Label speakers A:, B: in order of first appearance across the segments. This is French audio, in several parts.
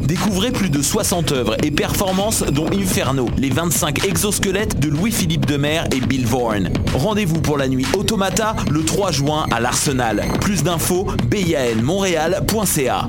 A: Découvrez plus de 60 œuvres et performances dont Inferno, les 25 exosquelettes de Louis-Philippe Demer et Bill Vaughan. Rendez-vous pour la nuit Automata le 3 juin à l'Arsenal. Plus d'infos, bilmontréal.ca.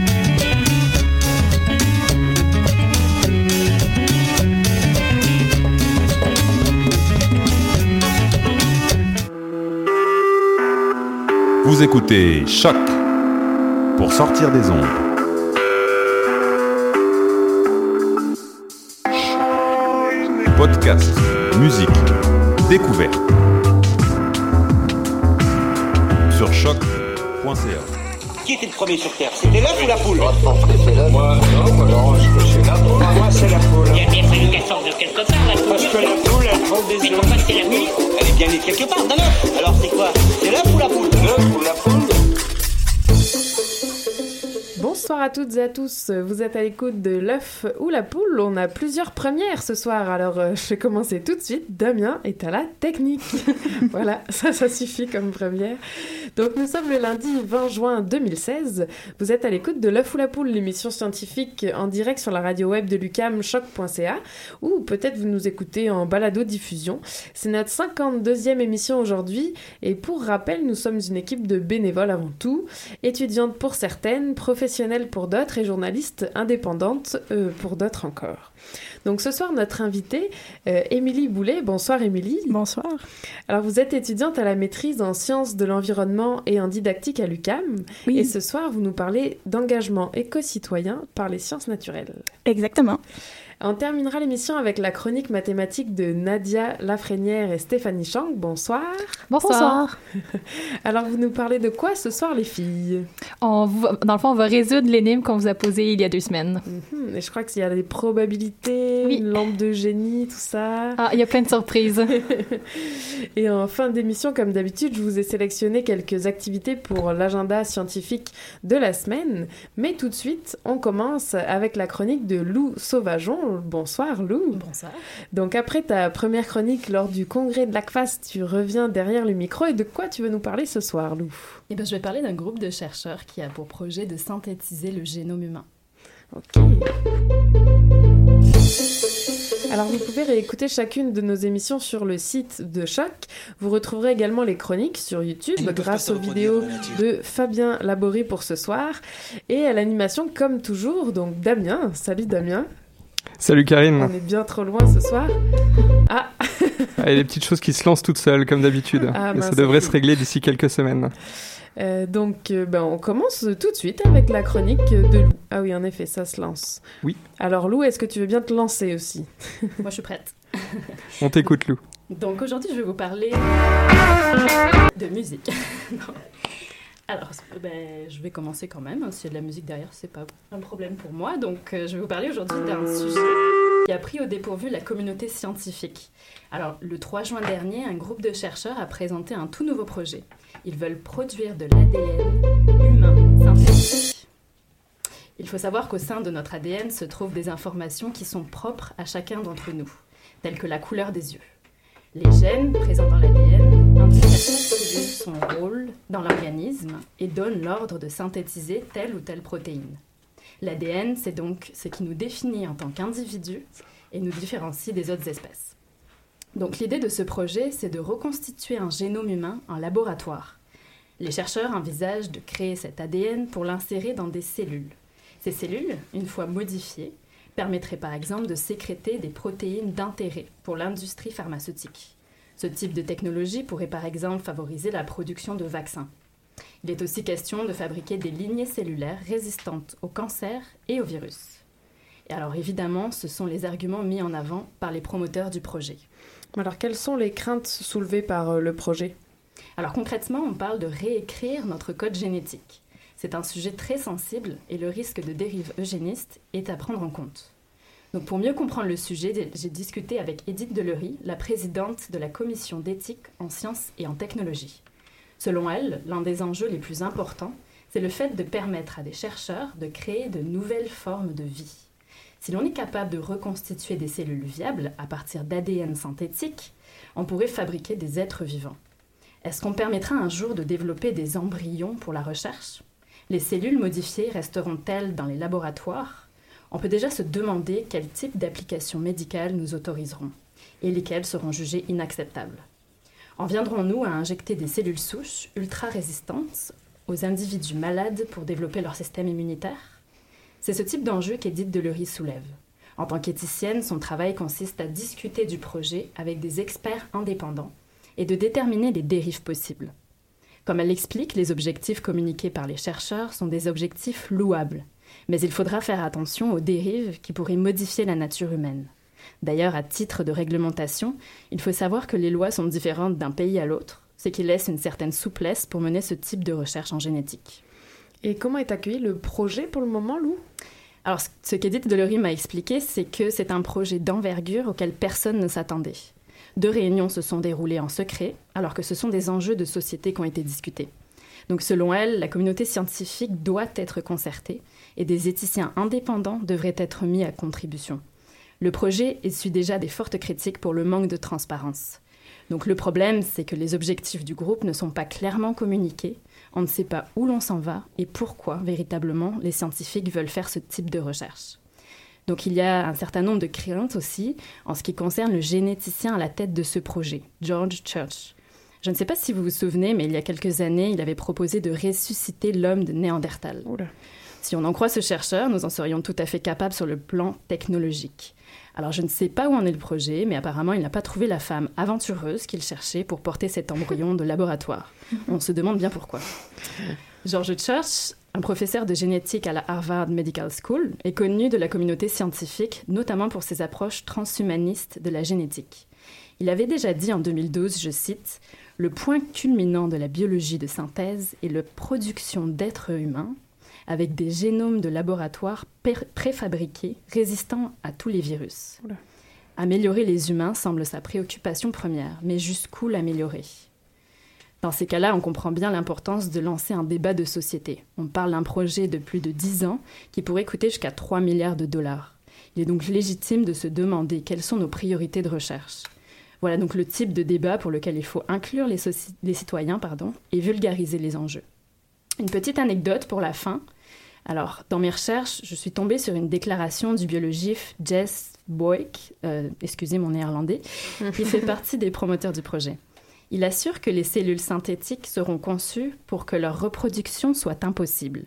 B: Vous écoutez Choc pour sortir des ondes. Podcast, musique, découverte. Sur choc.ca.
C: Qui était le premier sur Terre? C'était l'œuf ou la poule?
D: Moi, non, moi, non, je pense que c'est la poule.
C: Moi, c'est la poule.
E: Il a bien fallu qu'elle sorte de quelque part, la
C: Parce que la poule, elle prend des
E: Mais
C: œufs.
E: pourquoi c'est la nuit
C: Elle est bien née quelque part, d'un œuf. Alors c'est quoi? C'est l'œuf ou la poule
F: Bonsoir à toutes et à tous, vous êtes à l'écoute de l'œuf ou la poule, on a plusieurs premières ce soir, alors euh, je vais commencer tout de suite, Damien est à la technique. voilà, ça, ça suffit comme première. Donc nous sommes le lundi 20 juin 2016, vous êtes à l'écoute de l'œuf ou la poule, l'émission scientifique en direct sur la radio web de lucam choc.ca, ou peut-être vous nous écoutez en balado-diffusion. C'est notre 52e émission aujourd'hui, et pour rappel, nous sommes une équipe de bénévoles avant tout, étudiantes pour certaines, professionnelles pour d'autres et journalistes indépendantes euh, pour d'autres encore. Donc ce soir, notre invitée, euh, Émilie Boulet. Bonsoir Émilie.
G: Bonsoir.
F: Alors vous êtes étudiante à la maîtrise en sciences de l'environnement et en didactique à l'UCAM.
G: Oui.
F: Et ce soir, vous nous parlez d'engagement éco-citoyen par les sciences naturelles.
G: Exactement.
F: On terminera l'émission avec la chronique mathématique de Nadia Lafrenière et Stéphanie Chang. Bonsoir.
G: Bonsoir.
F: Alors vous nous parlez de quoi ce soir les filles?
H: On dans le fond, on va résoudre l'énigme qu'on vous a posée il y a deux semaines.
F: Mhm, Et je crois qu'il y a des probabilités,
H: Oui.
F: une lampe de génie, tout ça.
H: Ah, il y a plein de surprises.
F: Et en fin d'émission, comme d'habitude, je vous ai sélectionné quelques activités pour l'agenda scientifique de la semaine. Mais tout de suite, on commence avec la chronique de Lou Sauvageon. Bonsoir Lou.
G: Bonsoir.
F: Donc après ta première chronique lors du congrès de l'ACFAS, tu reviens derrière le micro. Et de quoi tu veux nous parler ce soir Lou?
G: Eh bien, je vais parler d'un groupe de chercheurs qui a pour projet de synthétiser le génome humain.
F: Ok. Alors vous pouvez réécouter chacune de nos émissions sur le site de Choc. Vous retrouverez également les chroniques sur YouTube grâce aux vidéos de Fabien Laborie pour ce soir et à l'animation comme toujours. Donc Damien, salut Damien.
I: Salut Karine.
F: On est bien trop loin ce soir. Ah,
I: Ah, Il y a des petites choses qui se lancent toutes seules, comme d'habitude.
F: Ah,
I: Et ça devrait se régler d'ici quelques semaines.
F: euh, donc euh, ben, on commence tout de suite avec la chronique de Lou. Ah oui, en effet, ça se lance.
I: Oui.
F: Alors Lou, est-ce que tu veux bien te lancer aussi?
G: Moi, je suis prête.
I: On t'écoute, Lou.
G: Donc, aujourd'hui, je vais vous parler de musique. Non. Alors, ben, je vais commencer quand même. hein. S'il y a de la musique derrière, c'est pas un problème pour moi. Donc, euh, je vais vous parler aujourd'hui d'un sujet qui a pris au dépourvu la communauté scientifique. Alors, le 3 juin dernier, un groupe de chercheurs a présenté un tout nouveau projet. Ils veulent produire de l'ADN humain synthétique. Il faut savoir qu'au sein de notre ADN se trouvent des informations qui sont propres à chacun d'entre nous, telles que la couleur des yeux. Les gènes présents dans l'ADN indiquent son rôle dans l'organisme et donnent l'ordre de synthétiser telle ou telle protéine. L'ADN, c'est donc ce qui nous définit en tant qu'individu et nous différencie des autres espèces. Donc l'idée de ce projet, c'est de reconstituer un génome humain en laboratoire. Les chercheurs envisagent de créer cet ADN pour l'insérer dans des cellules. Ces cellules, une fois modifiées, permettraient par exemple de sécréter des protéines d'intérêt pour l'industrie pharmaceutique. Ce type de technologie pourrait par exemple favoriser la production de vaccins. Il est aussi question de fabriquer des lignées cellulaires résistantes au cancer et au virus. Et alors évidemment, ce sont les arguments mis en avant par les promoteurs du projet.
F: Alors quelles sont les craintes soulevées par euh, le projet?
G: Alors concrètement, on parle de réécrire notre code génétique. C'est un sujet très sensible et le risque de dérive eugéniste est à prendre en compte. Pour mieux comprendre le sujet, j'ai discuté avec Edith Delery, la présidente de la commission d'éthique en sciences et en technologie. Selon elle, l'un des enjeux les plus importants, c'est le fait de permettre à des chercheurs de créer de nouvelles formes de vie. Si l'on est capable de reconstituer des cellules viables à partir d'ADN synthétique, on pourrait fabriquer des êtres vivants. Est-ce qu'on permettra un jour de développer des embryons pour la recherche? Les cellules modifiées resteront-elles dans les laboratoires? On peut déjà se demander quel type d'applications médicales nous autoriseront et lesquelles seront jugées inacceptables. En viendrons-nous à injecter des cellules souches ultra résistantes aux individus malades pour développer leur système immunitaire? C'est ce type d'enjeu qu'Edith Delury soulève. En tant qu'éthicienne, son travail consiste à discuter du projet avec des experts indépendants et de déterminer les dérives possibles. Comme elle l'explique, les objectifs communiqués par les chercheurs sont des objectifs louables, mais il faudra faire attention aux dérives qui pourraient modifier la nature humaine. D'ailleurs, à titre de réglementation, il faut savoir que les lois sont différentes d'un pays à l'autre, ce qui laisse une certaine souplesse pour mener ce type de recherche en génétique.
F: Et comment est accueilli le projet pour le moment, Lou?
G: Alors, ce qu'Edith Delory m'a expliqué, c'est que c'est un projet d'envergure auquel personne ne s'attendait. Deux réunions se sont déroulées en secret, alors que ce sont des enjeux de société qui ont été discutés. Donc selon elle, la communauté scientifique doit être concertée et des éthiciens indépendants devraient être mis à contribution. Le projet essuie déjà des fortes critiques pour le manque de transparence. Donc le problème, c'est que les objectifs du groupe ne sont pas clairement communiqués, on ne sait pas où l'on s'en va et pourquoi véritablement les scientifiques veulent faire ce type de recherche. Donc il y a un certain nombre de craintes aussi en ce qui concerne le généticien à la tête de ce projet, George Church. Je ne sais pas si vous vous souvenez, mais il y a quelques années, il avait proposé de ressusciter l'homme de Néandertal. Si on en croit ce chercheur, nous en serions tout à fait capables sur le plan technologique. Alors je ne sais pas où en est le projet, mais apparemment il n'a pas trouvé la femme aventureuse qu'il cherchait pour porter cet embryon de laboratoire. On se demande bien pourquoi. George Church, un professeur de génétique à la Harvard Medical School, est connu de la communauté scientifique, notamment pour ses approches transhumanistes de la génétique. Il avait déjà dit en 2012, je cite, Le point culminant de la biologie de synthèse est la production d'êtres humains avec des génomes de laboratoire préfabriqués résistants à tous les virus. Améliorer les humains semble sa préoccupation première, mais jusqu'où l'améliorer? Dans ces cas-là, on comprend bien l'importance de lancer un débat de société. On parle d'un projet de plus de 10 ans qui pourrait coûter jusqu'à 3 milliards de dollars. Il est donc légitime de se demander quelles sont nos priorités de recherche. Voilà donc le type de débat pour lequel il faut inclure les, les citoyens pardon, et vulgariser les enjeux. Une petite anecdote pour la fin. Alors, dans mes recherches, je suis tombée sur une déclaration du biologiste Jess Boyk, euh, excusez mon néerlandais, qui fait partie des promoteurs du projet. Il assure que les cellules synthétiques seront conçues pour que leur reproduction soit impossible.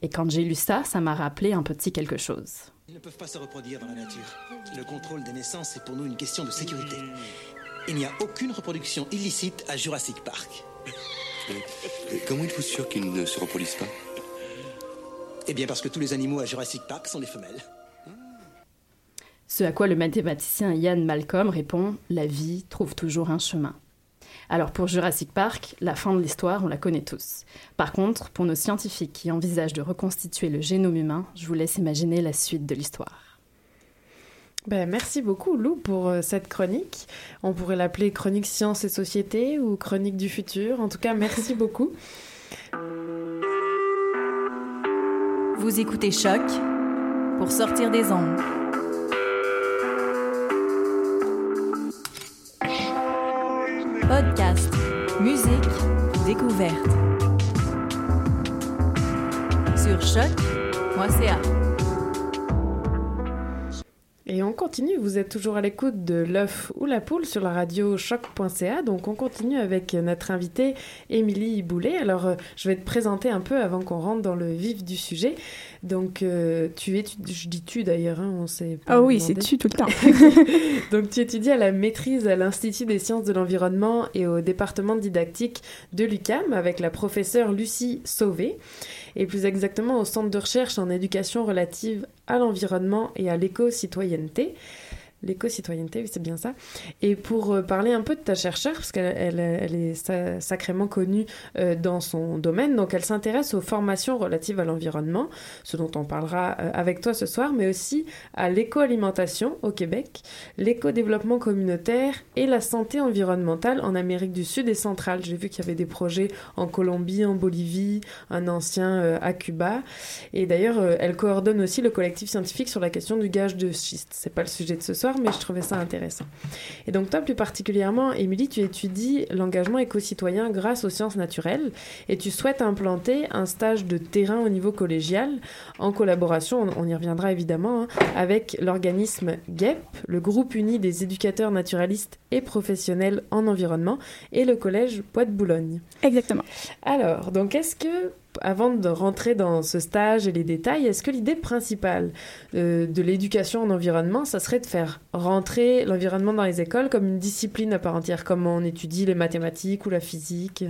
G: Et quand j'ai lu ça, ça m'a rappelé un petit quelque chose.
J: Ils ne peuvent pas se reproduire dans la nature. Le contrôle des naissances est pour nous une question de sécurité. Il n'y a aucune reproduction illicite à Jurassic Park.
K: Comment êtes-vous sûr qu'ils ne se reproduisent pas?
J: Eh bien parce que tous les animaux à Jurassic Park sont des femelles.
G: Ce à quoi le mathématicien Ian Malcolm répond La vie trouve toujours un chemin. Alors pour Jurassic Park, la fin de l'histoire, on la connaît tous. Par contre, pour nos scientifiques qui envisagent de reconstituer le génome humain, je vous laisse imaginer la suite de l'histoire.
F: Ben, merci beaucoup Lou pour euh, cette chronique. On pourrait l'appeler chronique science et société ou chronique du futur. En tout cas, merci beaucoup.
L: Vous écoutez Choc pour sortir des ondes. Podcast, musique, découverte. Sur choc.ca.
F: Et on continue, vous êtes toujours à l'écoute de l'œuf ou la poule sur la radio choc.ca. Donc on continue avec notre invitée Émilie Boulet. Alors euh, je vais te présenter un peu avant qu'on rentre dans le vif du sujet. Donc, euh, tu étudies, je dis tu d'ailleurs, hein, on sait.
M: Ah oui, c'est tu tout le temps.
F: Donc, tu étudies à la maîtrise à l'Institut des sciences de l'environnement et au département didactique de l'UCAM avec la professeure Lucie Sauvé, et plus exactement au centre de recherche en éducation relative à l'environnement et à l'éco-citoyenneté. L'éco-citoyenneté, c'est bien ça. Et pour euh, parler un peu de ta chercheure, parce qu'elle elle, est sa- sacrément connue euh, dans son domaine, donc elle s'intéresse aux formations relatives à l'environnement, ce dont on parlera euh, avec toi ce soir, mais aussi à l'éco-alimentation au Québec, l'éco-développement communautaire et la santé environnementale en Amérique du Sud et centrale. J'ai vu qu'il y avait des projets en Colombie, en Bolivie, un ancien à Cuba. Et d'ailleurs, elle coordonne aussi le collectif scientifique sur la question du gage de schiste. C'est pas le sujet de ce soir, mais je trouvais ça intéressant. Et donc toi, plus particulièrement, Émilie, tu étudies l'engagement éco-citoyen grâce aux sciences naturelles et tu souhaites implanter un stage de terrain au niveau collégial en collaboration, on, y reviendra évidemment, hein, avec l'organisme GEP, le groupe uni des éducateurs naturalistes et professionnels en environnement, et le collège Bois de Boulogne.
M: Exactement.
F: Alors, donc est-ce que, avant de rentrer dans ce stage et les détails, est-ce que l'idée principale euh, de l'éducation en environnement, ça serait de faire rentrer l'environnement dans les écoles comme une discipline à part entière, comme on étudie les mathématiques ou la physique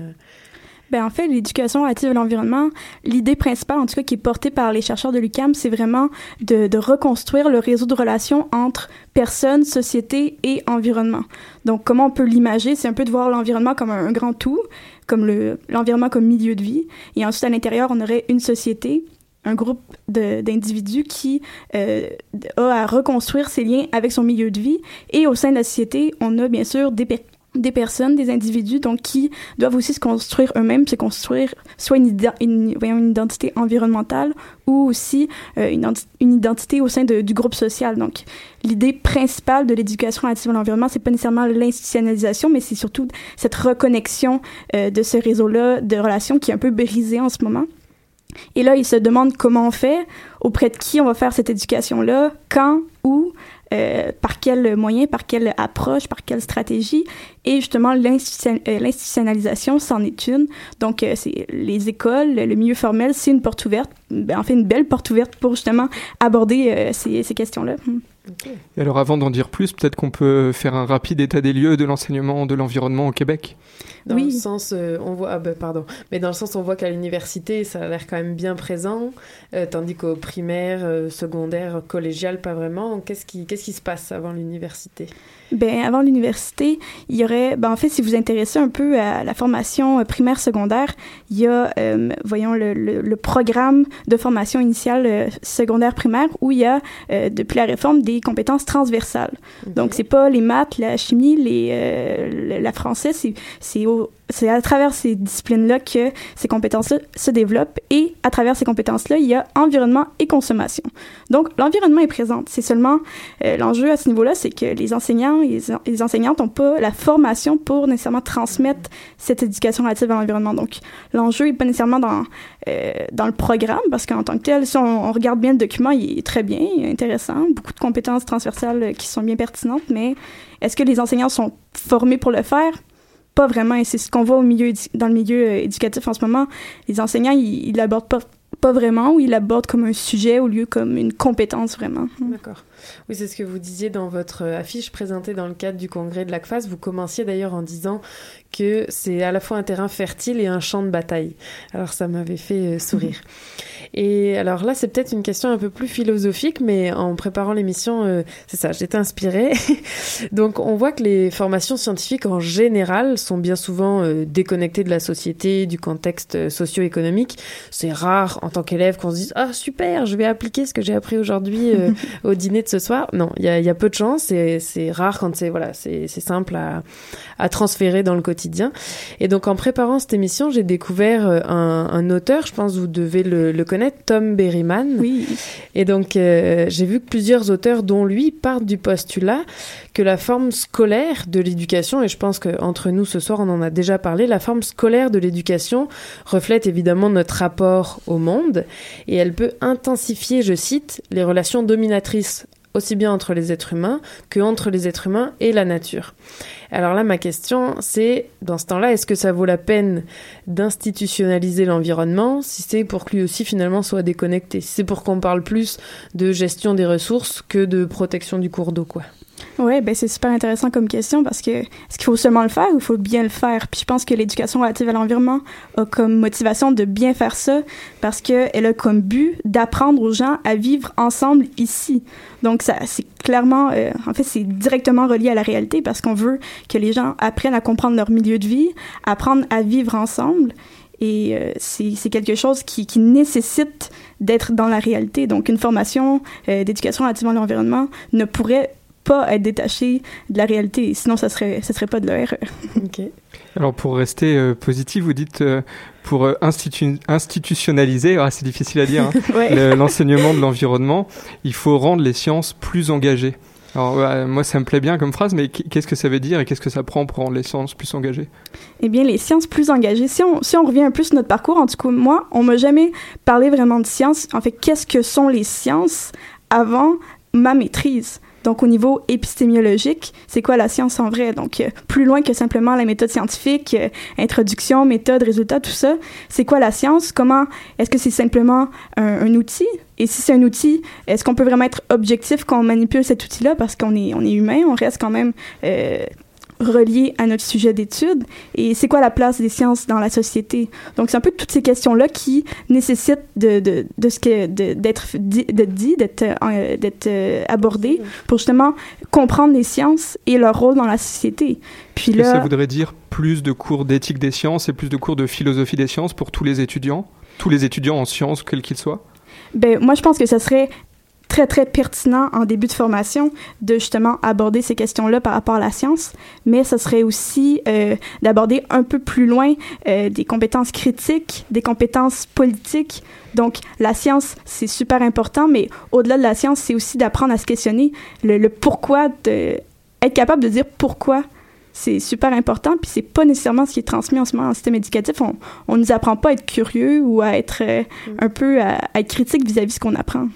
M: Ben, en fait, l'éducation relative à l'environnement, l'idée principale, en tout cas, qui est portée par les chercheurs de l'UQAM, c'est vraiment de, reconstruire le réseau de relations entre personnes, société et environnement. Donc, comment on peut l'imager? C'est un peu de voir l'environnement comme un, grand tout, comme le- l'environnement comme milieu de vie. Et ensuite, à l'intérieur, on aurait une société, un groupe d'individus qui euh, a à reconstruire ses liens avec son milieu de vie. Et au sein de la société, on a bien sûr des, des personnes, des individus, donc qui doivent aussi se construire eux-mêmes, se construire soit une, une, identité environnementale ou aussi euh, une identité au sein de- du groupe social. Donc, l'idée principale de l'éducation relative à l'environnement, c'est pas nécessairement l'institutionnalisation, mais c'est surtout cette reconnexion euh, de ce réseau-là de relations qui est un peu brisé en ce moment. Et là, ils se demandent comment on fait, auprès de qui on va faire cette éducation-là, quand, où, euh, par quel moyen, par quelle approche, par quelle stratégie. Et justement, euh, l'institutionnalisation, c'en est une. Donc, euh, c'est les écoles, le milieu formel, c'est une porte ouverte, ben, en fait, une belle porte ouverte pour justement aborder ces, ces questions-là. Hmm.
I: Et alors avant d'en dire plus, peut-être qu'on peut faire un rapide état des lieux de l'enseignement de l'environnement au Québec.
F: Dans le sens, euh, on voit, ah ben, pardon, mais dans le sens, on voit qu'à l'université, ça a l'air quand même bien présent, euh, tandis qu'au primaire, euh, secondaire, collégial, pas vraiment. Qu'est-ce qui, qu'est-ce qui se passe avant l'université?
M: Ben, avant l'université, il y aurait, ben, en fait, si vous intéressez un peu à la formation euh, primaire secondaire, il y a, euh, voyons, le, le, le programme de formation initiale euh, secondaire primaire où il y a, euh, depuis la réforme, des compétences transversales. Donc, c'est pas les maths, la chimie, les, le- la français, c'est, c'est au- c'est à travers ces disciplines-là que ces compétences-là se développent et à travers ces compétences-là, il y a environnement et consommation. Donc, l'environnement est présent. C'est seulement euh, l'enjeu à ce niveau-là, c'est que les enseignants et les, en- les enseignantes n'ont pas la formation pour nécessairement transmettre cette éducation relative à l'environnement. Donc, l'enjeu n'est pas nécessairement dans, euh, dans le programme, parce qu'en tant que tel, si on, on regarde bien le document, il est très bien, intéressant, beaucoup de compétences transversales euh, qui sont bien pertinentes, mais est-ce que les enseignants sont formés pour le faire? Pas vraiment, et c'est ce qu'on voit au milieu, dans le milieu euh, éducatif en ce moment. Les enseignants, ils l'abordent pas, pas vraiment, ou ils l'abordent comme un sujet au lieu comme une compétence vraiment.
F: D'accord. Oui, c'est ce que vous disiez dans votre euh, affiche présentée dans le cadre du congrès de l'ACFAS. Vous commenciez d'ailleurs en disant que c'est à la fois un terrain fertile et un champ de bataille. Alors ça m'avait fait euh, sourire. Et alors là, c'est peut-être une question un peu plus philosophique, mais en préparant l'émission, euh, c'est ça, j'étais inspirée. Donc on voit que les formations scientifiques en général sont bien souvent euh, déconnectées de la société, du contexte euh, socio-économique. C'est rare en tant qu'élève qu'on se dise ah super, je vais appliquer ce que j'ai appris aujourd'hui euh, au dîner de ce soir. Non, il y a, il y a peu de chance. et C'est rare quand c'est voilà, c'est simple à, à transférer dans le quotidien. Et donc en préparant cette émission, j'ai découvert un, un auteur, je pense vous devez le, le connaître, Tom Berryman.
M: Oui.
F: Et donc euh, j'ai vu que plusieurs auteurs, dont lui, partent du postulat que la forme scolaire de l'éducation, et je pense qu'entre nous ce soir on en a déjà parlé, la forme scolaire de l'éducation reflète évidemment notre rapport au monde et elle peut intensifier, je cite, les relations dominatrices aussi bien entre les êtres humains que entre les êtres humains et la nature. Alors là, ma question, c'est, dans ce temps-là, est-ce que ça vaut la peine d'institutionnaliser l'environnement si c'est pour que lui aussi finalement soit déconnecté? Si c'est pour qu'on parle plus de gestion des ressources que de protection du cours d'eau, quoi
M: oui, ben c'est super intéressant comme question parce que est-ce qu'il faut seulement le faire ou il faut bien le faire? Puis je pense que l'éducation relative à l'environnement a comme motivation de bien faire ça parce qu'elle a comme but d'apprendre aux gens à vivre ensemble ici. Donc ça, c'est clairement, euh, en fait, c'est directement relié à la réalité parce qu'on veut que les gens apprennent à comprendre leur milieu de vie, apprendre à vivre ensemble. Et euh, c'est quelque chose qui, nécessite d'être dans la réalité. Donc, une formation euh, d'éducation relative à l'environnement ne pourrait pas être détaché de la réalité. Sinon, ça serait, ça serait pas de l'ER.
F: OK.
I: Alors, pour rester euh, positif, vous dites euh, pour euh, institutionnaliser, ah, c'est difficile à dire, hein, l'enseignement de l'environnement, il faut rendre les sciences plus engagées. Alors, moi, ça me plaît bien comme phrase, mais qu'est-ce que ça veut dire et qu'est-ce que ça prend pour rendre les sciences plus engagées?
M: Eh bien, les sciences plus engagées, si on, si on revient un peu sur notre parcours, en tout cas, moi, on m'a jamais parlé vraiment de sciences. En fait, qu'est-ce que sont les sciences avant ma maîtrise? Donc, au niveau épistémiologique, c'est quoi la science en vrai? Donc, euh, plus loin que simplement la méthode scientifique, euh, introduction, méthode, résultat, tout ça. C'est quoi la science? Comment, est-ce que c'est simplement un, outil? Et si c'est un outil, est-ce qu'on peut vraiment être objectif quand on manipule cet outil-là? Parce qu'on est, on est humain, on reste quand même euh, relié à notre sujet d'étude et c'est quoi la place des sciences dans la société? Donc c'est un peu toutes ces questions-là qui nécessitent de, de, de ce que d'être dit, d'être euh, d'être euh, abordées pour justement comprendre les sciences et leur rôle dans la société.
I: Puis là, ça voudrait dire plus de cours d'éthique des sciences et plus de cours de philosophie des sciences pour tous les étudiants, tous les étudiants en sciences quels qu'ils soient?
M: Ben, moi, je pense que ça serait très, très pertinent en début de formation de justement aborder ces questions-là par rapport à la science, mais ce serait aussi euh, d'aborder un peu plus loin euh, des compétences critiques, des compétences politiques. Donc, la science, c'est super important, mais au-delà de la science, c'est aussi d'apprendre à se questionner le, le pourquoi, de, être capable de dire pourquoi c'est super important, puis c'est pas nécessairement ce qui est transmis en ce moment en système éducatif. On, on nous apprend pas à être curieux ou à être euh, mm. un peu à, à être critique vis-à-vis de ce qu'on apprend.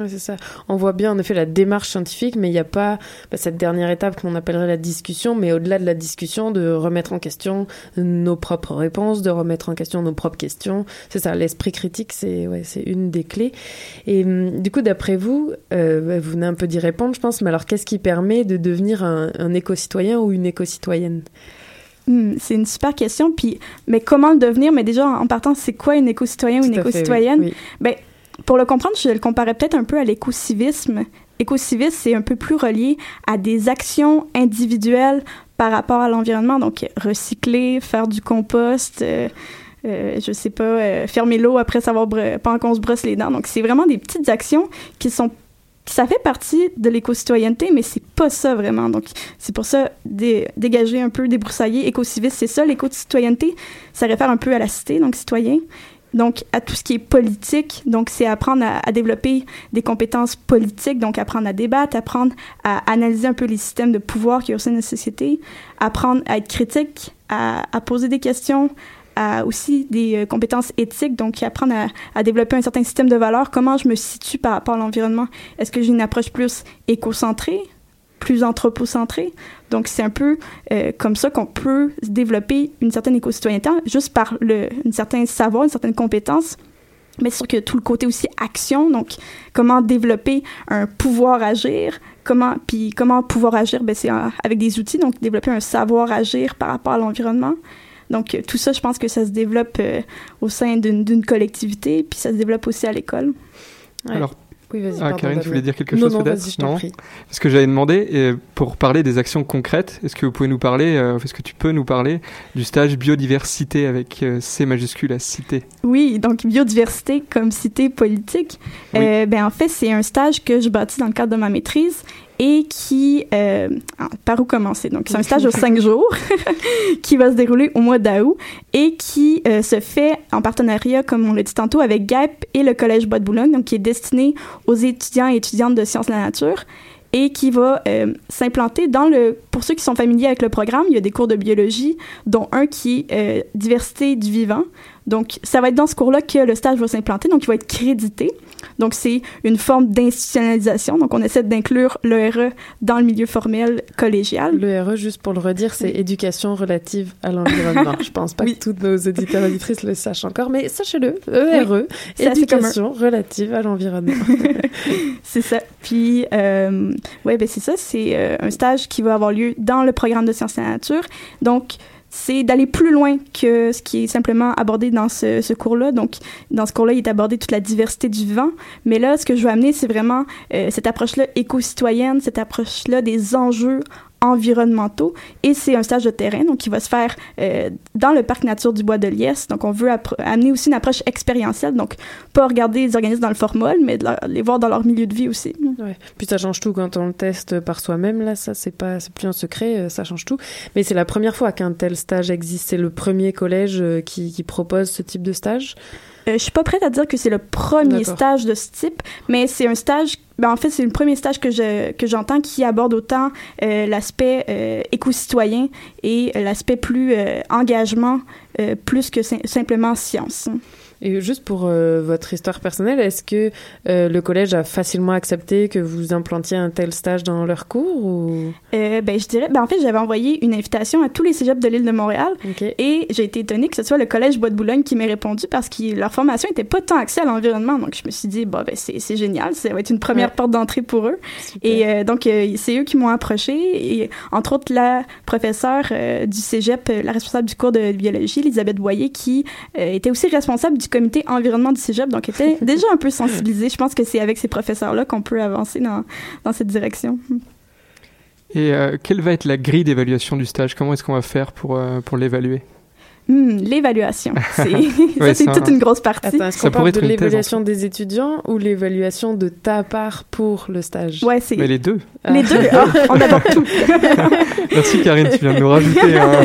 F: Oui, c'est ça. On voit bien en effet la démarche scientifique, mais il n'y a pas bah, cette dernière étape qu'on appellerait la discussion, mais au-delà de la discussion, de remettre en question nos propres réponses, de remettre en question nos propres questions. C'est ça, l'esprit critique, c'est ouais, une des clés. Et hum, du coup, d'après vous, euh, bah, vous venez un peu d'y répondre, je pense, mais alors qu'est-ce qui permet de devenir un, un éco-citoyen ou une éco-citoyenne?
M: Hum, c'est une super question. Puis, mais comment le devenir? Mais déjà, en partant, c'est quoi une éco-citoyen ou une éco-citoyenne? Oui. Ben, pour le comprendre, je le comparais peut-être un peu à l'écocivisme. L'écocivisme, c'est un peu plus relié à des actions individuelles par rapport à l'environnement. Donc, recycler, faire du compost, euh, euh, je sais pas, euh, fermer l'eau après savoir pendant qu'on se brosse les dents. Donc, c'est vraiment des petites actions qui sont ça fait partie de l'éco-citoyenneté, mais c'est pas ça vraiment. Donc, c'est pour ça, dégager un peu, débroussailler, éco-civisme, c'est ça, l'éco-citoyenneté. Ça réfère un peu à la cité, donc citoyen donc à tout ce qui est politique. Donc, c'est apprendre à, développer des compétences politiques, donc apprendre à débattre, apprendre à analyser un peu les systèmes de pouvoir qui y a au sein la société, apprendre à être critique, à, poser des questions, aussi des euh, compétences éthiques, donc apprendre à, à, développer un certain système de valeurs. Comment je me situe par rapport à l'environnement? Est-ce que j'ai une approche plus éco-centrée? Plus anthropocentré. Donc, c'est un peu euh, comme ça qu'on peut développer une certaine éco-citoyenneté, juste par le, un certain savoir, une certaine compétence. Mais c'est sûr que tout le côté aussi action, donc comment développer un pouvoir agir, comment, puis comment pouvoir agir, ben c'est avec des outils, donc développer un savoir agir par rapport à l'environnement. Donc, tout ça, je pense que ça se développe euh, au sein d'une collectivité, puis ça se développe aussi à l'école.
I: Ouais. Alors, oui, vas-y. Ah, Karine, tu voulais dire quelque chose peut-être Non, Parce que j'avais demandé, pour parler des actions concrètes, est-ce que vous pouvez nous parler, euh, est-ce que tu peux nous parler du stage biodiversité avec euh, C majuscule à cité
M: Oui, donc biodiversité comme cité politique. Euh, ben, en fait, c'est un stage que je bâtis dans le cadre de ma maîtrise et qui... Euh, par où commencer? Donc, c'est un stage de cinq jours qui va se dérouler au mois d'août et qui euh, se fait en partenariat, comme on l'a dit tantôt, avec GAP et le Collège Bois-de-Boulogne, donc qui est destiné aux étudiants et étudiantes de sciences de la nature et qui va euh, s'implanter dans le... Pour ceux qui sont familiers avec le programme, il y a des cours de biologie, dont un qui est euh, diversité du vivant. Donc, ça va être dans ce cours-là que le stage va s'implanter, donc il va être crédité. Donc, c'est une forme d'institutionnalisation. Donc, on essaie d'inclure l'ERE dans le milieu formel collégial.
F: L'ERE, juste pour le redire, c'est éducation relative à l'environnement. Je pense pas que toutes nos auditeurs et auditrices le sachent encore, mais sachez-le, ERE,
M: C'est assez
F: éducation relative à l'environnement.
M: c'est ça. Puis, euh, ouais, ben c'est ça. C'est euh, un stage qui va avoir lieu dans le programme de sciences la nature. Donc, c'est d'aller plus loin que ce qui est simplement abordé dans ce, ce cours-là. Donc, dans ce cours-là, il est abordé toute la diversité du vivant. Mais là, ce que je veux amener, c'est vraiment euh, cette approche-là éco-citoyenne, cette approche-là des enjeux environnementaux et c'est un stage de terrain donc qui va se faire euh, dans le parc nature du bois de Liesse donc on veut amener aussi une approche expérientielle donc pas regarder les organismes dans le formol mais les voir dans leur milieu de vie aussi
F: Ouais. Puis ça change tout quand on le teste par soi-même. Là, ça, c'est pas, c'est plus un secret, euh, ça change tout. Mais c'est la première fois qu'un tel stage existe. C'est le premier collège euh, qui propose ce type de stage.
M: Euh, je suis pas prête à dire que c'est le premier stage de ce type, mais c'est un stage. Ben en fait, c'est le premier stage que je que j'entends qui aborde autant euh, l'aspect euh, éco-citoyen et euh, l'aspect plus euh, engagement euh, plus que sim- simplement science.
F: Et juste pour euh, votre histoire personnelle, est-ce que euh, le collège a facilement accepté que vous implantiez un tel stage dans leur cours ou?
M: Euh, ben, je dirais, ben, en fait, j'avais envoyé une invitation à tous les cégeps de l'île de Montréal et j'ai été étonnée que ce soit le Collège Bois de Boulogne qui m'ait répondu parce que leur formation était pas tant axée à l'environnement. Donc, je me suis dit, ben, c'est génial, ça va être une première
F: Ouais.
M: porte d'entrée pour eux. Et euh, donc, c'est eux qui m'ont approché et entre autres, la professeure du cégep, la responsable du cours de biologie, Elisabeth Boyer, qui était aussi responsable du comité environnement du cégep, donc était déjà un peu sensibilisée. Je pense que c'est avec ces professeurs-là qu'on peut avancer dans, dans cette direction.
I: Et euh, quelle va être la grille d'évaluation du stage? Comment est-ce qu'on va faire pour, euh, pour l'évaluer?
M: Hmm, l'évaluation. Ça,
I: c'est
M: toute
I: un-
M: une grosse partie.
F: Attends, est-ce
I: Ça
F: qu'on parle
I: pourrait
F: de l'évaluation des étudiants ou l'évaluation de ta part pour le stage?
M: Ouais, c'est
I: Mais les deux.
M: les deux. Ah, on aborde tout.
I: Merci Karine, tu viens de nous rajouter un...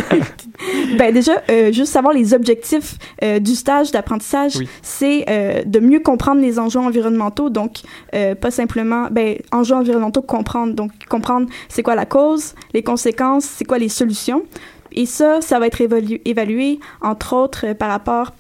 M: ben déjà, euh, juste savoir les objectifs euh, du stage d'apprentissage,
I: Oui.
M: c'est euh, de mieux comprendre les enjeux environnementaux. Donc, euh, pas simplement, ben, enjeux environnementaux, comprendre. Donc, comprendre c'est quoi la cause, les conséquences, c'est quoi les solutions. Et ça, ça va être évalu- évalué, entre autres, euh, par rapport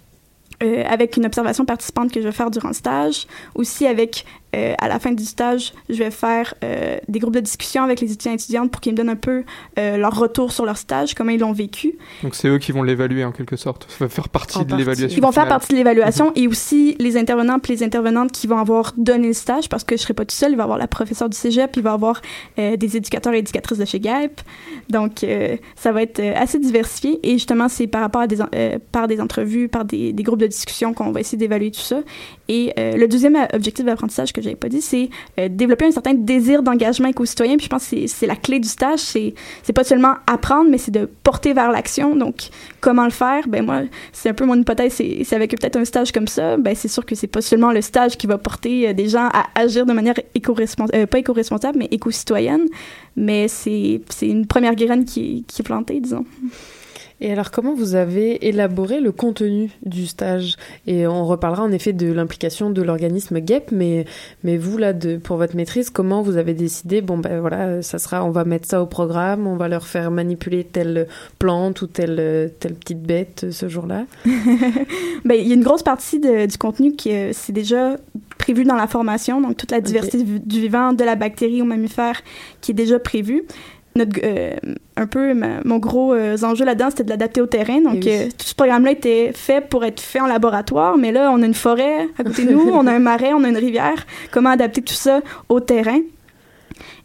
M: euh, avec une observation participante que je vais faire durant le stage, aussi avec, euh, à la fin du stage, je vais faire euh, des groupes de discussion avec les étudiants et étudiantes pour qu'ils me donnent un peu euh, leur retour sur leur stage, comment ils l'ont vécu.
I: Donc c'est eux qui vont l'évaluer en quelque sorte. Ça va faire partie
F: En
I: de l'évaluation.
M: Ils vont faire partie de l'évaluation et aussi les intervenants et les intervenantes qui vont avoir donné le stage parce que je serai pas tout seul. Il va y avoir la professeure du cégep, il va y avoir euh, des éducateurs et éducatrices de chez GAEP. Donc, euh, ça va être euh, assez diversifié et justement, c'est par rapport à des, euh, par des entrevues, par des, des groupes de discussion qu'on va essayer d'évaluer tout ça. Et euh, le deuxième euh, objectif d'apprentissage que j'avais pas dit, c'est euh, développer un certain désir d'engagement éco-citoyen. Puis je pense que c'est- la clé du stage. C'est c'est pas seulement apprendre, mais c'est de porter vers l'action. Donc, comment le faire? Ben moi, c'est un peu mon hypothèse. C'est avec peut-être un stage comme ça. Ben c'est sûr que c'est pas seulement le stage qui va porter euh, des gens à agir de manière éco-responsable, pas éco-responsable, mais éco-citoyenne. Mais c'est c'est une première graine qui, qui est plantée, disons.
F: Et alors, comment vous avez élaboré le contenu du stage? Et on reparlera en effet de l'implication de l'organisme GEP, mais, mais vous, là, de, pour votre maîtrise, comment vous avez décidé Bon, ben voilà, ça sera, on va mettre ça au programme, on va leur faire manipuler telle plante ou telle, telle petite bête euh, ce jour-là?
M: Ben, il y a une grosse partie de- du contenu qui euh, c'est déjà prévu dans la formation, donc toute la diversité du- du vivant, de la bactérie au mammifère, qui est déjà prévue. Notre, euh, un peu ma- mon gros euh, enjeu là-dedans, c'était de l'adapter au terrain. Donc,
F: Eh oui.
M: euh, tout ce programme-là était fait pour être fait en laboratoire, mais là, on a une forêt à côté de nous, on a un marais, on a une rivière. Comment adapter tout ça au terrain?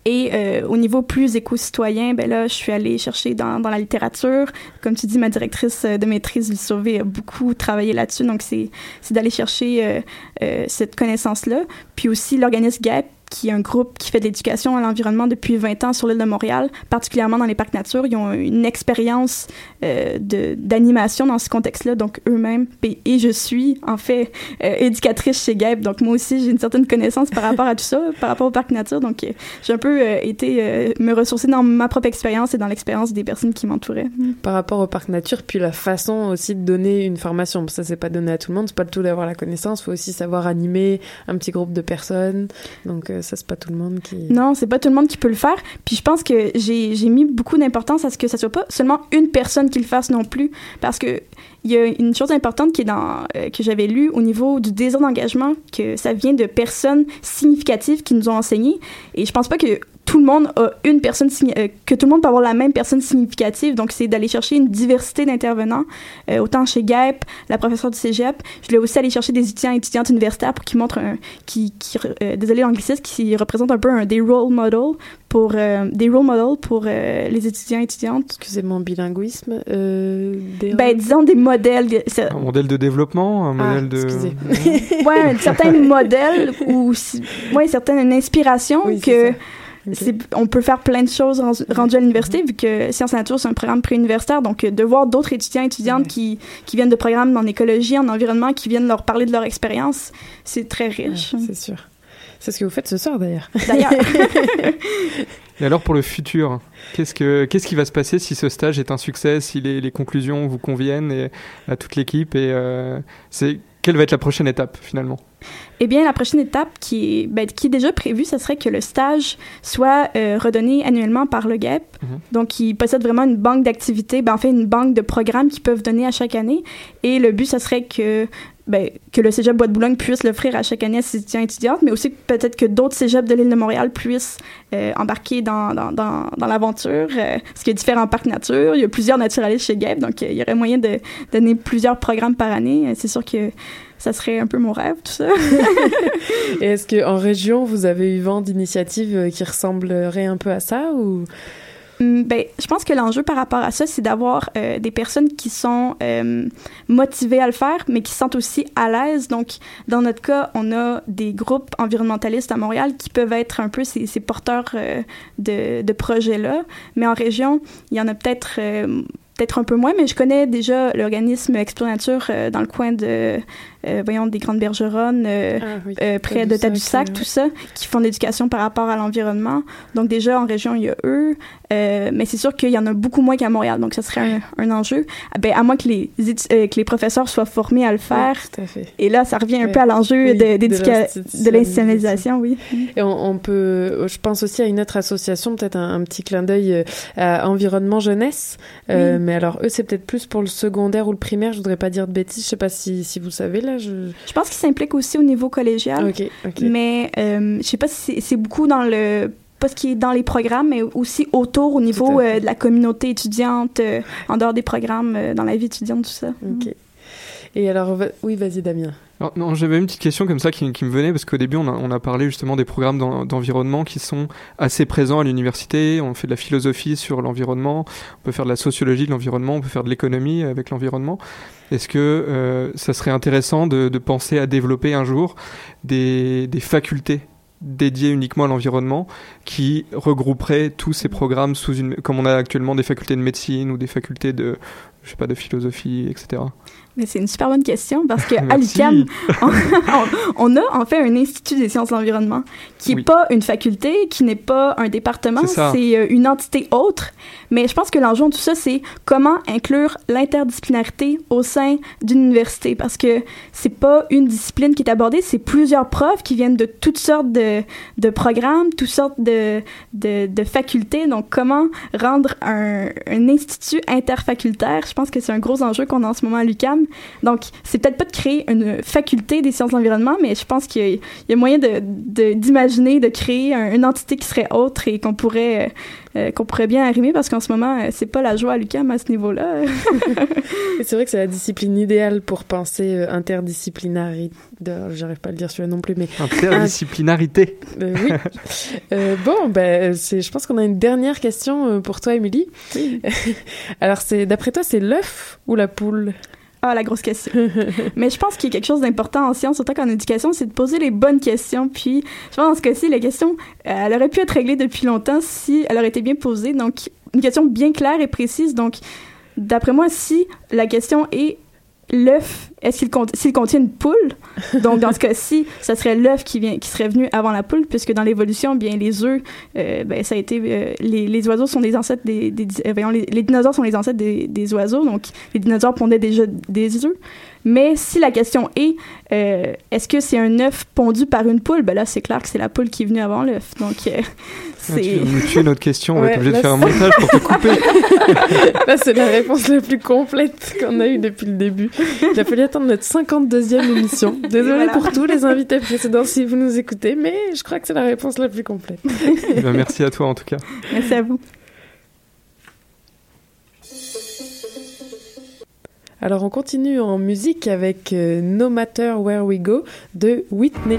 M: Et euh, au niveau plus éco-citoyen, ben là, je suis allée chercher dans, dans la littérature. Comme tu dis, ma directrice de maîtrise, Sauvé, a beaucoup travaillé là-dessus. Donc, c'est c'est d'aller chercher euh, euh, cette connaissance-là. Puis aussi, l'organisme GAP, qui est un groupe qui fait de l'éducation à l'environnement depuis 20 ans sur l'île de Montréal, particulièrement dans les parcs nature. Ils ont une expérience euh, d'animation dans ce contexte-là, donc eux-mêmes. Et, et je suis, en fait, euh, éducatrice chez GAP, donc moi aussi, j'ai une certaine connaissance par rapport à tout ça, par rapport au parc nature. Donc, euh, j'ai un peu euh, été me ressourcer dans ma propre expérience et dans l'expérience des personnes qui m'entouraient.
F: par rapport au parc nature, puis la façon aussi de donner une formation. Ça, c'est pas donné à tout le monde, c'est pas le tout d'avoir la connaissance, faut aussi savoir animer un petit groupe de personnes. Donc, ça, c'est pas tout le monde qui.
M: Non, c'est pas tout le monde qui peut le faire. Puis je pense que j'ai j'ai mis beaucoup d'importance à ce que ça soit pas seulement une personne qui le fasse non plus. Parce que il y a une chose importante qui est dans, euh, que j'avais lu au niveau du désir d'engagement, que ça vient de personnes significatives qui nous ont enseigné. Et je pense pas que tout le monde a une personne, euh, que tout le monde peut avoir la même personne significative. Donc, c'est d'aller chercher une diversité d'intervenants. Euh, autant chez GAP, la professeure du cégep, je voulais aussi aller chercher des étudiants et étudiantes universitaires pour qu'ils montrent un, qui, qui euh, désolé l'anglicisme, qui représente un peu un, des role models pour, des role models pour les étudiants et étudiantes.
F: Excusez mon bilinguisme. Des...
M: Ben, disons des modèles.
I: Un modèle de développement, un
F: ah,
I: modèle de...
F: Excusez.
M: ouais, certains modèles ou, ouais, certaines inspirations
F: oui,
M: que... On peut faire plein de choses rendues à l'université, vu que Sciences et Nature, c'est un programme préuniversitaire. Donc, de voir d'autres étudiants et étudiantes qui, qui viennent de programmes en écologie, en environnement, qui viennent leur parler de leur expérience, c'est très riche.
F: Ouais, c'est sûr. C'est ce que vous faites ce soir, d'ailleurs.
M: D'ailleurs.
I: Et alors pour le futur, qu'est-ce, que, qu'est-ce qui va se passer si ce stage est un succès, si les, les conclusions vous conviennent et, à toute l'équipe et euh, c'est quelle va être la prochaine étape finalement?
M: Eh bien, la prochaine étape qui est, ben, qui est déjà prévue, ce serait que le stage soit euh, redonné annuellement par le GAP.
I: Mhm.
M: Donc, il possède vraiment une banque d'activités, ben, en fait, une banque de programmes qu'ils peuvent donner à chaque année. Et le but, ce serait que ben, que le cégep Bois-de-Boulogne puisse l'offrir à chaque année à ses étudiants et étudiantes, mais aussi peut-être que d'autres cégeps de l'île de Montréal puissent euh, embarquer dans, dans, dans, dans l'aventure. Euh, parce qu'il y a différents parcs nature, il y a plusieurs naturalistes chez GAP, donc euh, il y aurait moyen de donner plusieurs programmes par année. C'est sûr que ça serait un peu mon rêve, tout ça.
F: et est-ce qu'en région, vous avez eu vent d'initiatives qui ressembleraient un peu à ça ou?
M: Ben, je pense que l'enjeu par rapport à ça, c'est d'avoir euh, des personnes qui sont euh, motivées à le faire, mais qui se sentent aussi à l'aise. Donc, dans notre cas, on a des groupes environnementalistes à Montréal qui peuvent être un peu ces, ces porteurs euh, de, de projets-là. Mais en région, il y en a peut-être peut-être un peu moins, mais je connais déjà l'organisme Explonature euh, dans le coin de, euh, voyons, des Grandes Bergeronnes, euh,
F: ah, oui.
M: euh, près de Tadoussac, tout ça, qui font de l'éducation par rapport à l'environnement. Donc déjà, en région, il y a eux, euh, mais c'est sûr qu'il y en a beaucoup moins qu'à Montréal, donc ça serait un, un enjeu. Ah, ben, à moins que les, que les professeurs soient formés à le faire.
F: Tout à fait.
M: Et là, ça revient un peu à l'enjeu
F: oui,
M: de l'institutionnalisation, oui.
F: Et on, on, peut, je pense aussi à une autre association, peut-être un, un, petit clin d'œil à Environnement Jeunesse, mais alors eux, c'est peut-être plus pour le secondaire ou le primaire, je voudrais pas dire de bêtises, je sais pas si, si vous savez là. Je,
M: je pense qu'ils s'impliquent aussi au niveau collégial,
F: okay, okay.
M: mais euh, je sais pas si c'est beaucoup dans le pas ce qui est dans les programmes, mais aussi autour au niveau euh, de la communauté étudiante, euh, en dehors des programmes, euh, dans la vie étudiante, tout ça.
F: Ok. Et alors, oui, vas-y Damien.
I: Non, j'avais une petite question comme ça qui, me venait parce qu'au début on a, parlé justement des programmes d'environnement qui sont assez présents à l'université. On fait de la philosophie sur l'environnement, on peut faire de la sociologie de l'environnement, on peut faire de l'économie avec l'environnement. Est-ce que euh, ça serait intéressant de, penser à développer un jour des, facultés dédiées uniquement à l'environnement qui regrouperaient tous ces programmes sous une comme on a actuellement des facultés de médecine ou des facultés de je sais pas de philosophie etc.
M: Mais c'est une super bonne question parce qu'à l'UQAM, on, on, a en fait un institut des sciences de l'environnement qui n'est oui. pas une faculté, qui n'est pas un département, c'est une entité autre. Mais je pense que l'enjeu de tout ça, c'est comment inclure l'interdisciplinarité au sein d'une université parce que c'est pas une discipline qui est abordée, c'est plusieurs profs qui viennent de toutes sortes de, de programmes, toutes sortes de, de, de facultés. Donc, comment rendre un, un institut interfacultaire? Je pense que c'est un gros enjeu qu'on a en ce moment à l'UQAM donc, c'est peut-être pas de créer une faculté des sciences de l'environnement, mais je pense qu'il y, y, a moyen d'imaginer de, de, de, créer un, une entité qui serait autre et qu'on pourrait, euh, qu'on pourrait bien arrimer parce qu'en ce moment, euh, c'est pas la joie à l'UQAM à ce niveau-là.
F: c'est vrai que c'est la discipline idéale pour penser euh, interdisciplinarité. J'arrive pas à le dire celui-là non plus, mais.
I: Interdisciplinarité.
F: Euh, oui. bon, ben, je pense qu'on a une dernière question pour toi, Émilie.
M: Oui.
F: Alors, d'après toi, c'est l'œuf ou la poule?
M: Ah, la grosse question. Mais je pense qu'il y a quelque chose d'important en sciences, autant qu'en éducation, c'est de poser les bonnes questions. Puis, je pense dans ce cas-ci, la question, elle aurait pu être réglée depuis longtemps si elle aurait été bien posée. Donc, une question bien claire et précise. Donc, d'après moi, si la question est l'œuf, est-ce qu'il cont s'il contient une poule? Donc dans ce cas-ci, ça serait l'œuf qui vient qui serait venu avant la poule puisque dans l'évolution, bien les œufs euh, ben ça a été euh, les, les oiseaux sont des ancêtres des, des euh, voyons, les, les, dinosaures sont les ancêtres des, des, oiseaux donc les dinosaures pondaient déjà des œufs. Mais si la question est euh, est-ce que c'est un œuf pondu par une poule, ben là c'est clair que c'est la poule qui est venue avant l'œuf. Donc euh,
I: Ah, tu viens de me tuer notre question, on va être obligé de faire un montage pour te couper.
F: là c'est la réponse la plus complète qu'on a eue depuis le début. Il a fallu attendre notre 52e émission. Désolée
M: Voilà.
F: pour tous les invités précédents si vous nous écoutez, mais je crois que c'est la réponse la plus complète.
I: Eh ben, merci à toi en tout cas.
M: Merci à vous.
F: Alors on continue en musique avec euh, No Matter Where We Go de Whitney.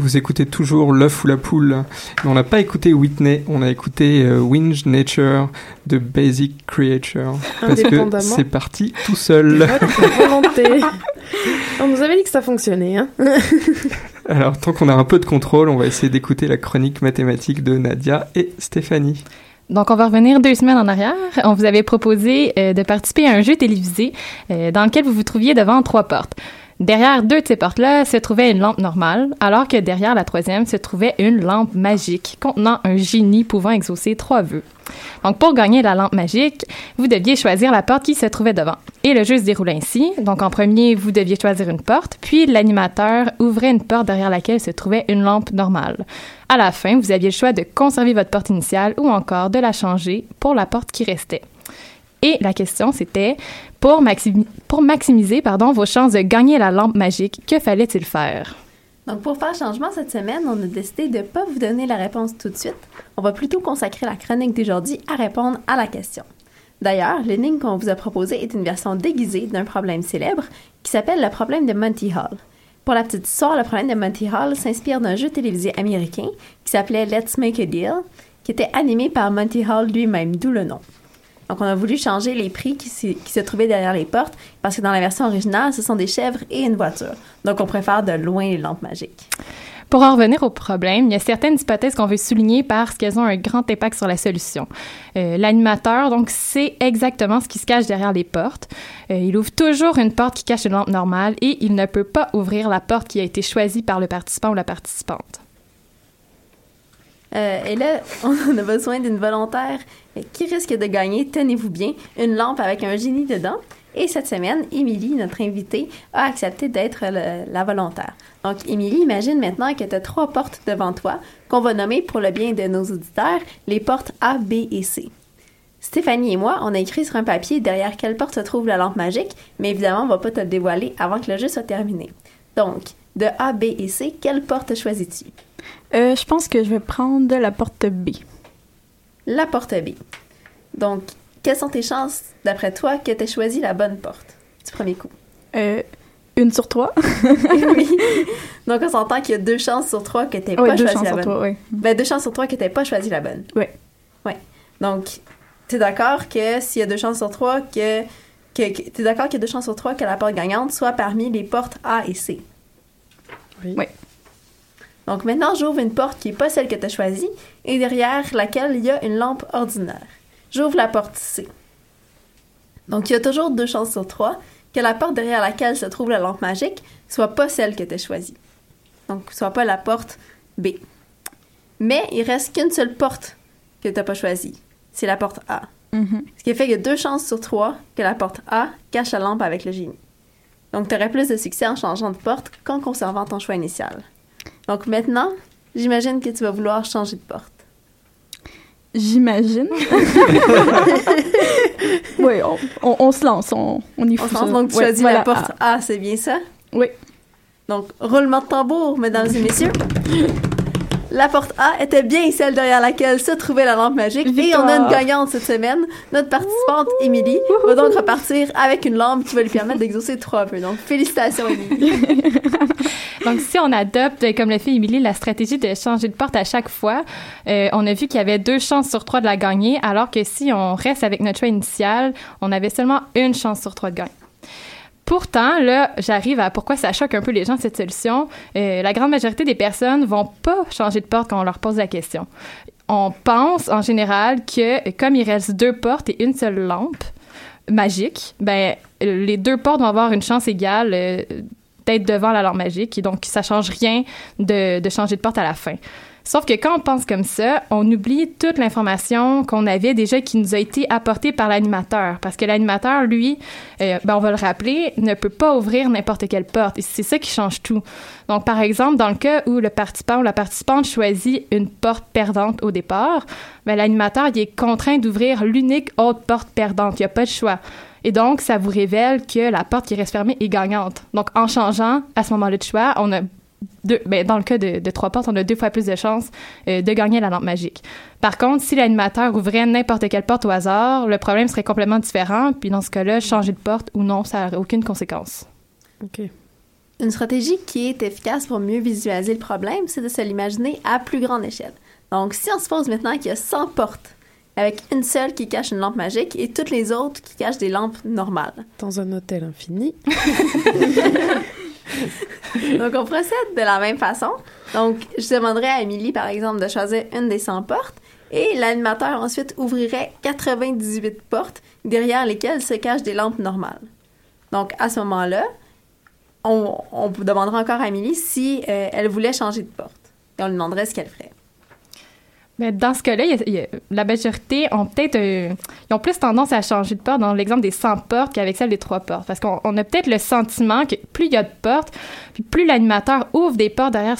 I: vous écoutez toujours l'œuf ou la poule. Mais on n'a pas écouté Whitney, on a écouté euh, Winge Nature de Basic Creature. Parce que c'est parti tout seul.
F: Volonté. On nous avait dit que ça fonctionnait. Hein
I: Alors, tant qu'on a un peu de contrôle, on va essayer d'écouter la chronique mathématique de Nadia et Stéphanie.
H: Donc, on va revenir deux semaines en arrière. On vous avait proposé euh, de participer à un jeu télévisé euh, dans lequel vous vous trouviez devant trois portes. Derrière deux de ces portes-là se trouvait une lampe normale, alors que derrière la troisième se trouvait une lampe magique contenant un génie pouvant exaucer trois vœux. Donc, pour gagner la lampe magique, vous deviez choisir la porte qui se trouvait devant. Et le jeu se déroule ainsi. Donc, en premier, vous deviez choisir une porte, puis l'animateur ouvrait une porte derrière laquelle se trouvait une lampe normale. À la fin, vous aviez le choix de conserver votre porte initiale ou encore de la changer pour la porte qui restait. Et la question, c'était pour, maximi- pour maximiser vos chances de gagner la lampe magique, que fallait-il faire?
N: Donc, pour faire changement cette semaine, on a décidé de ne pas vous donner la réponse tout de suite. On va plutôt consacrer la chronique d'aujourd'hui à répondre à la question. D'ailleurs, l'énigme qu'on vous a proposée est une version déguisée d'un problème célèbre qui s'appelle le problème de Monty Hall. Pour la petite histoire, le problème de Monty Hall s'inspire d'un jeu télévisé américain qui s'appelait Let's Make a Deal, qui était animé par Monty Hall lui-même, d'où le nom. Donc, on a voulu changer les prix qui, se- trouvaient derrière les portes parce que dans la version originale, ce sont des chèvres et une voiture. Donc, on préfère de loin les lampes magiques.
H: Pour en revenir au problème, il y a certaines hypothèses qu'on veut souligner parce qu'elles ont un grand impact sur la solution. Euh, L'animateur, donc, sait exactement ce qui se cache derrière les portes. Euh, il ouvre toujours une porte qui cache une lampe normale et il ne peut pas ouvrir la porte qui a été choisie par le participant ou la participante.
N: Euh, et là, on a besoin d'une volontaire qui risque de gagner, tenez-vous bien, une lampe avec un génie dedans. Et cette semaine, Émilie, notre invitée, a accepté d'être la volontaire. Donc, Émilie, imagine maintenant que tu as trois portes devant toi qu'on va nommer pour le bien de nos auditeurs les portes A, B et C. Stéphanie et moi, on a écrit sur un papier derrière quelle porte se trouve la lampe magique, mais évidemment, on va pas te le dévoiler avant que le jeu soit terminé. Donc, de A, B et C, quelle porte choisis-tu?
M: Euh, je pense que je vais prendre la porte B.
N: La porte B. Donc, quelles sont tes chances, d'après toi, que tu aies choisi la bonne porte du premier coup?
M: Euh, une sur trois.
N: oui. Donc, on s'entend qu'il y a deux chances sur trois que tu
M: Ouais,
N: pas
M: deux
N: choisi
M: chances
N: la
M: sur
N: bonne.
M: trois, ouais.
N: Ben, deux chances sur trois que tu pas choisi la bonne.
M: Oui.
N: Ouais. Donc, tu es d'accord que s'il y a deux chances sur trois que. que, que tu es d'accord qu'il y a deux chances sur trois que la porte gagnante soit parmi les portes A et C?
F: Oui.
N: Donc, maintenant, j'ouvre une porte qui n'est pas celle que tu as choisie et derrière laquelle il y a une lampe ordinaire. J'ouvre la porte C. Donc, il y a toujours deux chances sur trois que la porte derrière laquelle se trouve la lampe magique soit pas celle que tu as choisie. Donc, soit pas la porte B. Mais il reste qu'une seule porte que tu n'as pas choisie. C'est la porte A.
M: Mhm.
N: Ce qui fait qu'il y a deux chances sur trois que la porte A cache la lampe avec le génie. Donc, tu aurais plus de succès en changeant de porte qu'en conservant ton choix initial. Donc, maintenant, j'imagine que tu vas vouloir changer de porte.
M: J'imagine. oui, on, on- on se lance, on, on y
N: On
M: fout
N: se lance
M: ça.
N: donc, tu
M: Ouais,
N: choisis
M: voilà.
N: la porte A, c'est bien ça?
M: Oui.
N: Donc, roulement de tambour, mesdames et messieurs. La porte A était bien celle derrière laquelle se trouvait la lampe magique. Et on a une
M: Victoire.
N: gagnante cette semaine. Notre participante, Émilie, va donc repartir avec une lampe qui va lui permettre d'exaucer trois vœux. Donc, félicitations, Émilie.
H: Donc, si on adopte, comme le fait Émilie, la stratégie de changer de porte à chaque fois, euh, on a vu qu'il y avait deux chances sur trois de la gagner, alors que si on reste avec notre choix initial, on avait seulement une chance sur trois de gagner. Pourtant, là, j'arrive à pourquoi ça choque un peu les gens, cette solution. Euh, la grande majorité des personnes vont pas changer de porte quand on leur pose la question. On pense, en général, que comme il reste deux portes et une seule lampe magique, ben, les deux portes vont avoir une chance égale euh, d'être devant la lampe magique. Et donc, ça change rien de, de changer de porte à la fin. Sauf que quand on pense comme ça, on oublie toute l'information qu'on avait déjà qui nous a été apportée par l'animateur. Parce que l'animateur, lui, euh, ben, on va le rappeler, ne peut pas ouvrir n'importe quelle porte. Et c'est ça qui change tout. Donc, par exemple, dans le cas où le participant ou la participante choisit une porte perdante au départ, ben, l'animateur, il est contraint d'ouvrir l'unique autre porte perdante. Il n'y a pas de choix. Et donc, ça vous révèle que la porte qui reste fermée est gagnante. Donc, en changeant à ce moment-là de choix, on a deux, ben, dans le cas de, de trois portes, on a deux fois plus de chances euh, de gagner la lampe magique. Par contre, si l'animateur ouvrait n'importe quelle porte au hasard, le problème serait complètement différent. Puis dans ce cas-là, changer de porte ou non, ça n'aurait aucune conséquence.
F: OK.
N: Une stratégie qui est efficace pour mieux visualiser le problème, c'est de se l'imaginer à plus grande échelle. Donc, si on suppose maintenant qu'il y a 100 portes, avec une seule qui cache une lampe magique et toutes les autres qui cachent des lampes normales.
F: Dans un hôtel infini.
N: Donc, on procède de la même façon. Donc, je demanderais à Émilie, par exemple, de choisir une des 100 portes et l'animateur ensuite ouvrirait 98 portes derrière lesquelles se cachent des lampes normales. Donc, à ce moment-là, on, on demandera encore à Émilie si euh, elle voulait changer de porte. Et on lui demanderait ce qu'elle ferait.
H: Mais dans ce cas-là, la majorité ont peut-être ils ont plus tendance à changer de porte dans l'exemple des 100 portes qu'avec celle des 3 portes. Parce qu'on on a peut-être le sentiment que plus il y a de portes, puis plus l'animateur ouvre des portes derrière,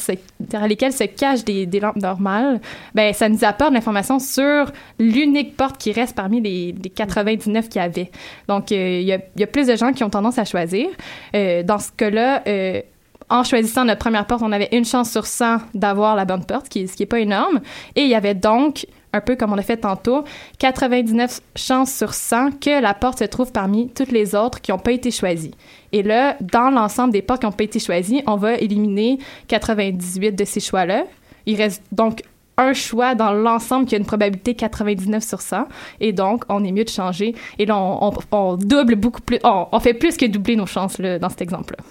H: lesquelles se cachent des, lampes normales, ben ça nous apporte l'information sur l'unique porte qui reste parmi les, les 99 qu'il y avait. Donc, euh, il y, a, il y a plus de gens qui ont tendance à choisir. Euh, dans ce cas-là, euh, en choisissant notre première porte, on avait une chance sur 100 d'avoir la bonne porte, qui, ce qui est pas énorme. Et il y avait donc, un peu comme on l'a fait tantôt, 99 chances sur 100 que la porte se trouve parmi toutes les autres qui n'ont pas été choisies. Et là, dans l'ensemble des portes qui n'ont pas été choisies, on va éliminer 98 de ces choix-là. Il reste donc un choix dans l'ensemble qui a une probabilité 99 sur 100. Et donc, on est mieux de changer. Et là, on, on- on double beaucoup plus. On, on fait plus que doubler nos chances là, dans cet exemple-là.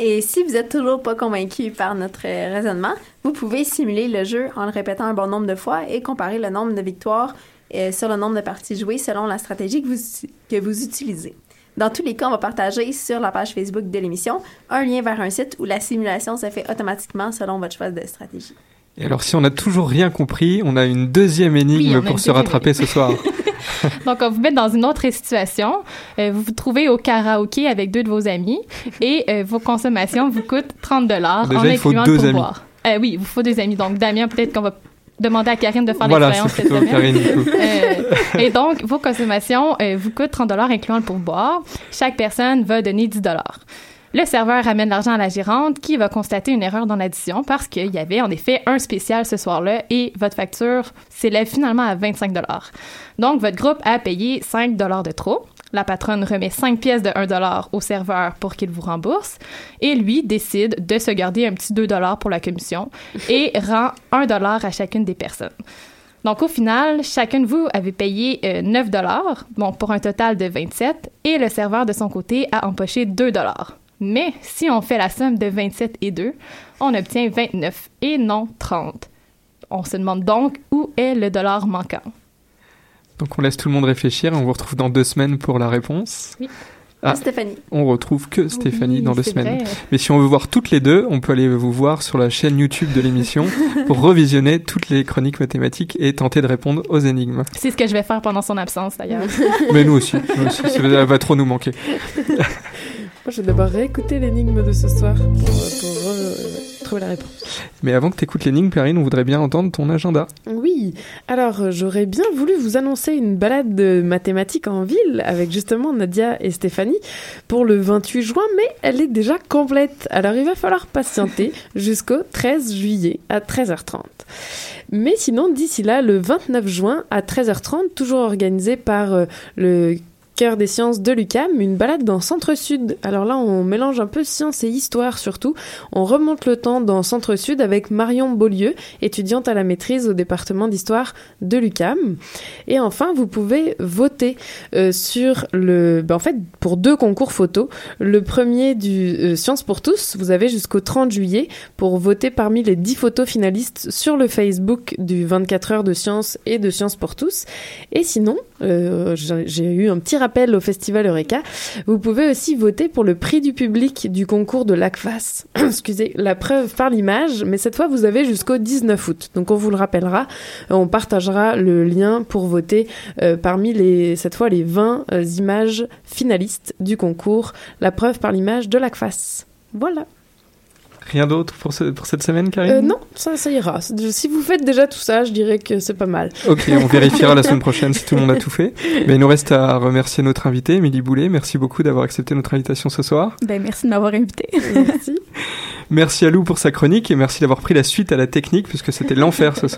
N: Et si vous êtes toujours pas convaincu par notre euh, raisonnement, vous pouvez simuler le jeu en le répétant un bon nombre de fois et comparer le nombre de victoires euh, sur le nombre de parties jouées selon la stratégie que vous, que vous utilisez. Dans tous les cas, on va partager sur la page Facebook de l'émission un lien vers un site où la simulation se fait automatiquement selon votre choix de stratégie.
I: Et alors, si on n'a toujours rien compris, on a une deuxième énigme
H: Oui,
I: pour se rattraper ce soir.
H: Donc, on vous met dans une autre situation. Euh, vous vous trouvez au karaoké avec deux de vos amis et euh, vos consommations vous coûtent 30 dollars en incluant le pourboire. Euh, oui, il vous faut deux amis. Donc, Damien, peut-être qu'on va demander à Karine de faire
I: Voilà,
H: l'expérience cette semaine.
I: Karine, du coup.
H: Euh, et donc, vos consommations euh, vous coûtent 30 dollars incluant le pourboire. Chaque personne va donner 10 dollars. Le serveur ramène l'argent à la gérante qui va constater une erreur dans l'addition parce qu'il y avait en effet un spécial ce soir-là et votre facture s'élève finalement à 25 dollars. Donc, votre groupe a payé 5 dollars de trop. La patronne remet 5 pièces de 1 dollar au serveur pour qu'il vous rembourse et lui décide de se garder un petit 2 dollars pour la commission et rend 1 dollar à chacune des personnes. Donc, au final, chacun de vous avait payé euh, 9 dollars, bon, pour un total de 27, et le serveur de son côté a empoché 2 dollars. Mais si on fait la somme de 27 et 2, on obtient 29 et non 30. On se demande donc où est le dollar manquant.
I: Donc, on laisse tout le monde réfléchir et on vous retrouve dans deux semaines pour la réponse.
H: Oui.
I: Ah,
N: Stéphanie.
I: On retrouve que Stéphanie
H: Oui,
I: dans deux semaines.
H: vrai.
I: Mais si on veut voir toutes les deux, on peut aller vous voir sur la chaîne YouTube de l'émission pour revisionner toutes les chroniques mathématiques et tenter de répondre aux énigmes.
H: C'est ce que je vais faire pendant son absence, d'ailleurs.
I: Mais nous aussi, nous aussi, ça va- va trop nous manquer.
F: Moi, je vais d'abord réécouter l'énigme de ce soir pour, euh, pour, euh, trouver la réponse.
I: Mais avant que tu écoutes l'énigme, Perrine, on voudrait bien entendre ton agenda.
F: Oui, alors j'aurais bien voulu vous annoncer une balade de mathématiques en ville avec justement Nadia et Stéphanie pour le 28 juin, mais elle est déjà complète. Alors il va falloir patienter jusqu'au 13 juillet à 13h30. Mais sinon, d'ici là, le 29 juin à 13h30, toujours organisé par euh, le Cœur des sciences de l'UCAM, une balade dans Centre-Sud. Alors là, on mélange un peu science et histoire surtout. On remonte le temps dans Centre-Sud avec Marion Beaulieu, étudiante à la maîtrise au département d'histoire de l'UCAM. Et enfin, vous pouvez voter euh, sur le... ben, en fait, pour deux concours photo. Le premier du euh, Science pour tous, vous avez jusqu'au 30 juillet pour voter parmi les 10 photos finalistes sur le Facebook du 24 heures de science et de Science pour tous. Et sinon, euh, j'ai eu un petit rappel rappel au Festival Eureka, vous pouvez aussi voter pour le prix du public du concours de l'ACFAS. Excusez, la preuve par l'image, mais cette fois vous avez jusqu'au 19 août. Donc on vous le rappellera, on partagera le lien pour voter euh, parmi les, cette fois les 20 euh, images finalistes du concours La preuve par l'image de l'ACFAS. Voilà.
I: Rien d'autre pour, ce- pour cette semaine, Karine
F: Euh, non, ça, ça ira. Si vous faites déjà tout ça, je dirais que c'est pas mal.
I: Ok, on vérifiera la semaine prochaine si tout le monde a tout fait. Mais il nous reste à remercier notre invité, Émilie Boulet. Merci beaucoup d'avoir accepté notre invitation ce soir.
M: Ben, merci de m'avoir invité.
F: Merci.
I: Merci à Lou pour sa chronique et merci d'avoir pris la suite à la technique puisque c'était l'enfer ce soir.